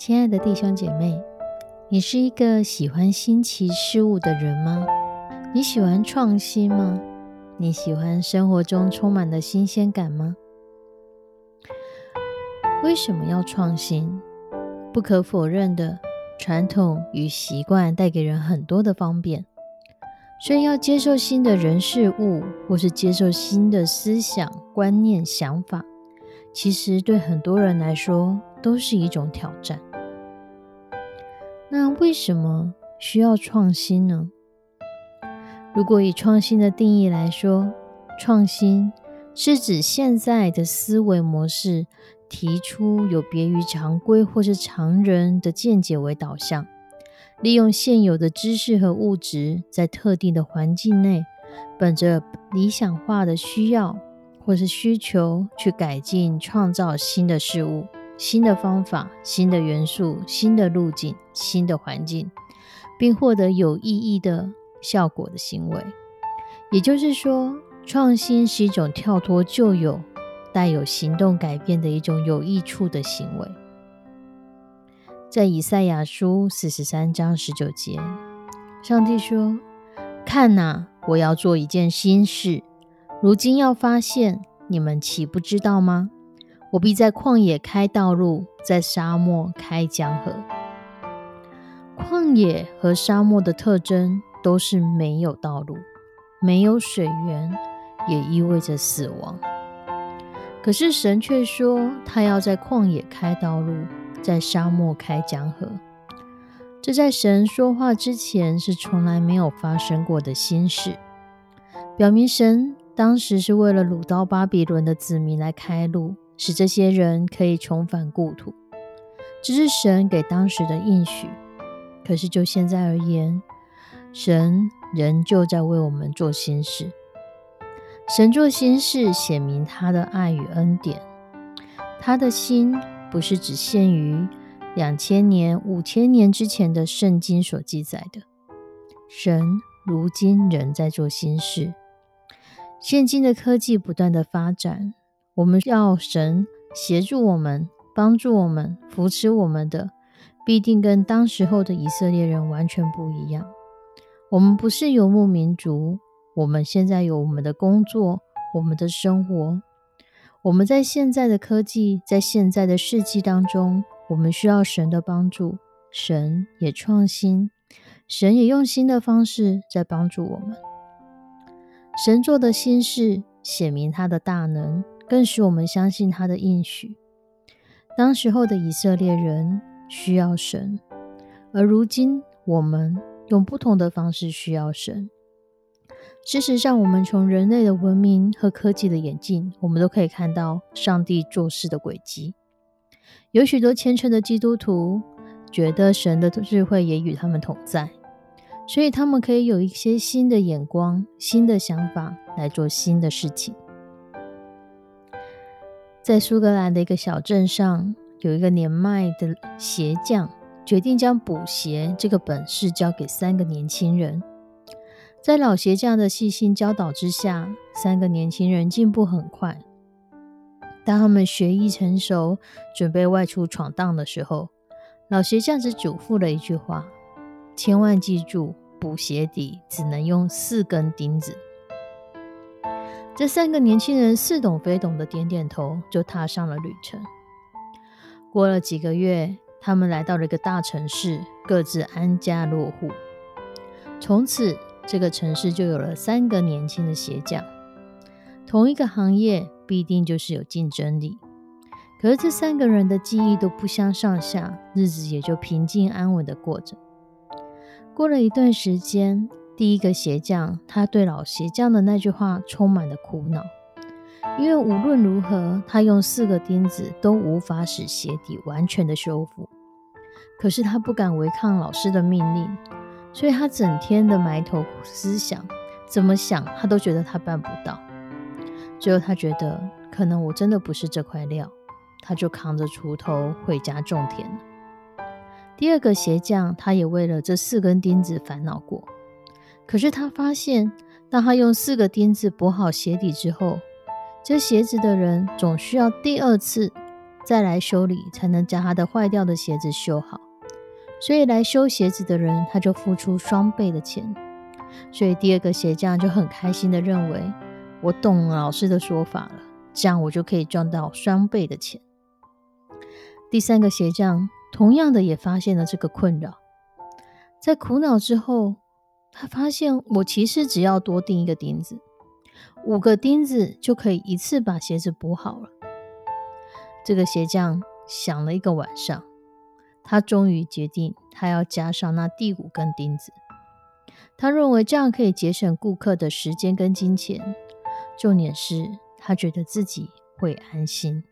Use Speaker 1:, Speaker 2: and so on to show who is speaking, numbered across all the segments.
Speaker 1: 亲爱的弟兄姐妹，你是一个喜欢新奇事物的人吗？你喜欢创新吗？你喜欢生活中充满的新鲜感吗？为什么要创新？不可否认的，传统与习惯带给人很多的方便，所以要接受新的人事物，或是接受新的思想、观念、想法，其实对很多人来说都是一种挑战。那为什么需要创新呢？如果以创新的定义来说，创新是指现在的思维模式提出有别于常规或是常人的见解为导向，利用现有的知识和物质，在特定的环境内，本着理想化的需要或是需求去改进、创造新的事物。新的方法、新的元素、新的路径、新的环境，并获得有意义的效果的行为。也就是说，创新是一种跳脱旧有、带有行动改变的一种有益处的行为。在以赛亚书四十三章十九节，上帝说：“看哪，我要做一件新事，如今要发现，你们岂不知道吗？”我必在旷野开道路，在沙漠开江河。旷野和沙漠的特征都是没有道路，没有水源，也意味着死亡。可是神却说，他要在旷野开道路，在沙漠开江河。这在神说话之前是从来没有发生过的新事，表明神当时是为了掳到巴比伦的子民来开路。使这些人可以重返故土，这是神给当时的应许。可是就现在而言，神仍旧在为我们做新事。神做新事，显明他的爱与恩典。他的心不是只限于两千年、五千年之前的圣经所记载的。神如今仍在做新事。现今的科技不断的发展。我们要神协助我们、帮助我们、扶持我们的，必定跟当时候的以色列人完全不一样。我们不是游牧民族，我们现在有我们的工作、我们的生活。我们在现在的科技、在现在的世纪当中，我们需要神的帮助。神也创新，神也用新的方式在帮助我们。神做的新事，显明他的大能。更使我们相信他的应许。当时候的以色列人需要神，而如今我们用不同的方式需要神。事实上，我们从人类的文明和科技的演进，我们都可以看到上帝做事的轨迹。有许多虔诚的基督徒觉得神的智慧也与他们同在，所以他们可以有一些新的眼光、新的想法来做新的事情。在苏格兰的一个小镇上，有一个年迈的鞋匠，决定将补鞋这个本事交给三个年轻人。在老鞋匠的细心教导之下，三个年轻人进步很快。当他们学艺成熟，准备外出闯荡的时候，老鞋匠只嘱咐了一句话：千万记住，补鞋底只能用四根钉子。这三个年轻人似懂非懂的点点头，就踏上了旅程。过了几个月，他们来到了一个大城市，各自安家落户。从此，这个城市就有了三个年轻的鞋匠。同一个行业必定就是有竞争力，可是这三个人的技艺都不相上下，日子也就平静安稳的过着。过了一段时间，第一个鞋匠他对老鞋匠的那句话充满了苦恼，因为无论如何，他用四个钉子都无法使鞋底完全的修复。可是他不敢违抗老师的命令，所以他整天的埋头思想，怎么想他都觉得他办不到。最后，他觉得可能我真的不是这块料，他就扛着锄头回家种田了。第二个鞋匠，他也为了这四根钉子烦恼过。可是他发现，当他用四个钉子补好鞋底之后，这鞋子的人总需要第二次再来修理，才能将他的坏掉的鞋子修好。所以来修鞋子的人，他就付出双倍的钱。所以第二个鞋匠就很开心的认为。我懂老师的说法了，这样我就可以赚到双倍的钱。第三个鞋匠同样的也发现了这个困扰，在苦恼之后，他发现我其实只要多钉一个钉子，五个钉子就可以一次把鞋子补好了。这个鞋匠想了一个晚上，他终于决定他要加上那第五根钉子。他认为这样可以节省顾客的时间跟金钱。重点是他觉得自己会安心。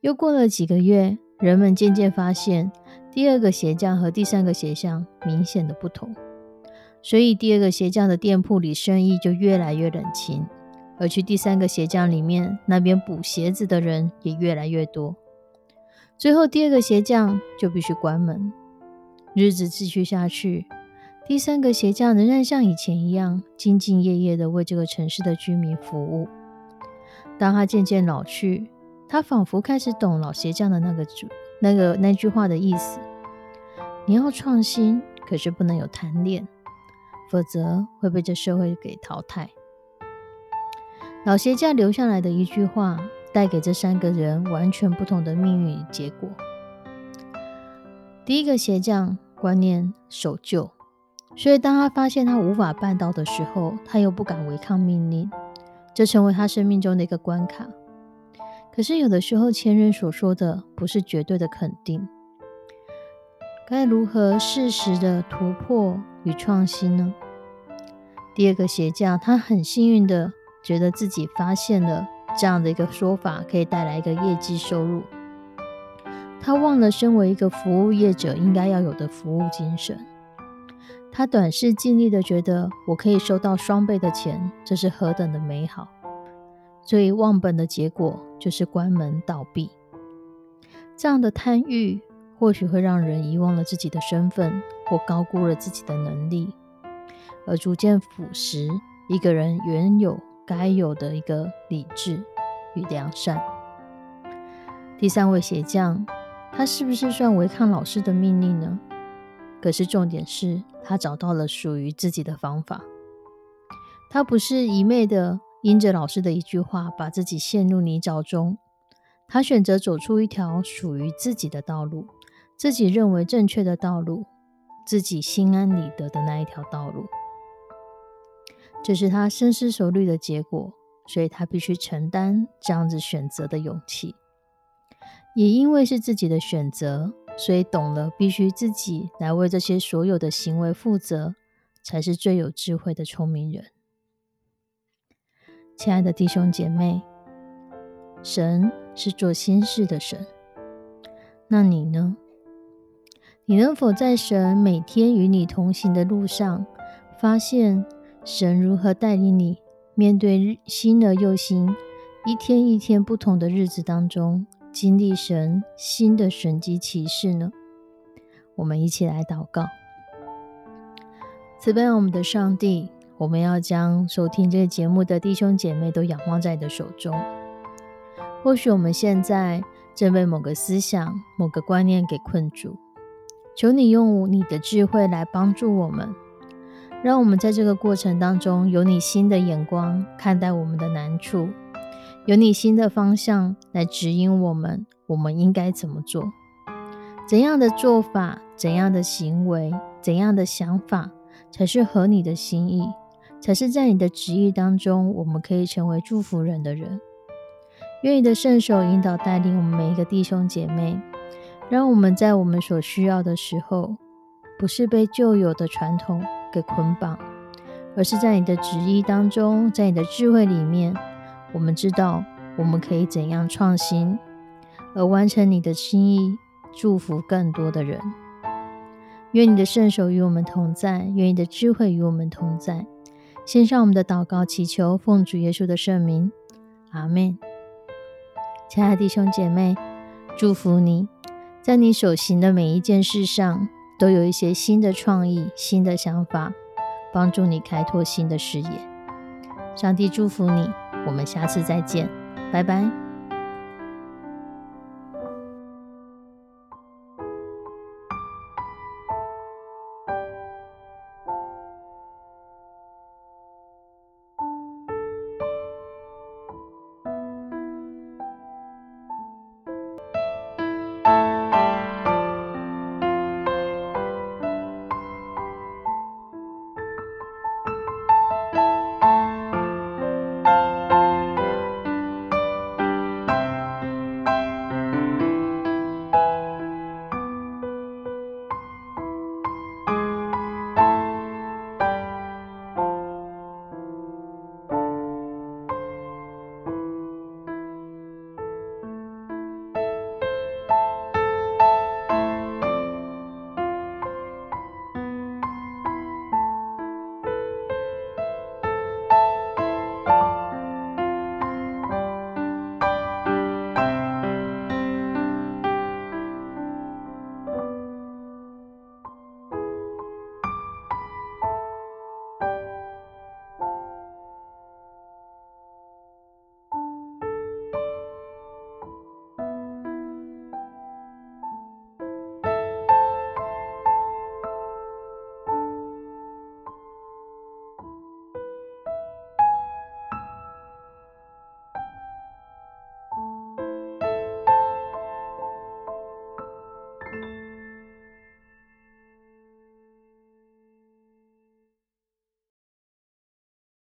Speaker 1: 又过了几个月，人们渐渐发现第二个鞋匠和第三个鞋匠明显的不同，所以第二个鞋匠的店铺里生意就越来越冷清，而去第三个鞋匠里面那边补鞋子的人也越来越多。最后，第二个鞋匠就必须关门。日子继续下去。第三个鞋匠仍然像以前一样兢兢业业地为这个城市的居民服务。当他渐渐老去，他仿佛开始懂老鞋匠的那个主那个那句话的意思：你要创新，可是不能有贪恋，否则会被这社会给淘汰。老鞋匠留下来的一句话，带给这三个人完全不同的命运与结果。第一个鞋匠观念守旧。所以，当他发现他无法办到的时候，他又不敢违抗命令，这成为他生命中的一个关卡。可是，有的时候前人所说的不是绝对的肯定，该如何适时的突破与创新呢？第二个鞋匠，他很幸运的觉得自己发现了这样的一个说法，可以带来一个业绩收入。他忘了身为一个服务业者应该要有的服务精神。他短视尽力的觉得我可以收到双倍的钱，这是何等的美好！所以忘本的结果就是关门倒闭。这样的贪欲或许会让人遗忘了自己的身份，或高估了自己的能力，而逐渐腐蚀一个人原有该有的一个理智与良善。第三位鞋匠，他是不是算违抗老师的命令呢？可是重点是。他找到了属于自己的方法，他不是一昧的因着老师的一句话把自己陷入泥沼中，他选择走出一条属于自己的道路，自己认为正确的道路，自己心安理得的那一条道路，这是他深思熟虑的结果，所以他必须承担这样子选择的勇气，也因为是自己的选择。所以懂了，必须自己来为这些所有的行为负责，才是最有智慧的聪明人。亲爱的弟兄姐妹，神是做心事的神，那你呢？你能否在神每天与你同行的路上，发现神如何带领你面对新的又新、一天一天不同的日子当中？经历神新的神迹启示呢？我们一起来祷告。慈悲我们的上帝，我们要将收听这个节目的弟兄姐妹都仰望在你的手中。或许我们现在正被某个思想、某个观念给困住，求你用你的智慧来帮助我们，让我们在这个过程当中有你新的眼光看待我们的难处。有你新的方向来指引我们，我们应该怎么做？怎样的做法、怎样的行为、怎样的想法，才是合你的心意，才是在你的旨意当中，我们可以成为祝福人的人。愿你的圣手引导带领我们每一个弟兄姐妹，让我们在我们所需要的时候，不是被旧有的传统给捆绑，而是在你的旨意当中，在你的智慧里面，我们知道我们可以怎样创新，而完成你的心意，祝福更多的人。愿你的圣手与我们同在，愿你的智慧与我们同在。献上我们的祷告，祈求奉主耶稣的圣名，阿门。亲爱的弟兄姐妹，祝福你，在你所行的每一件事上，都有一些新的创意、新的想法，帮助你开拓新的视野。上帝祝福你，我们下次再见，拜拜。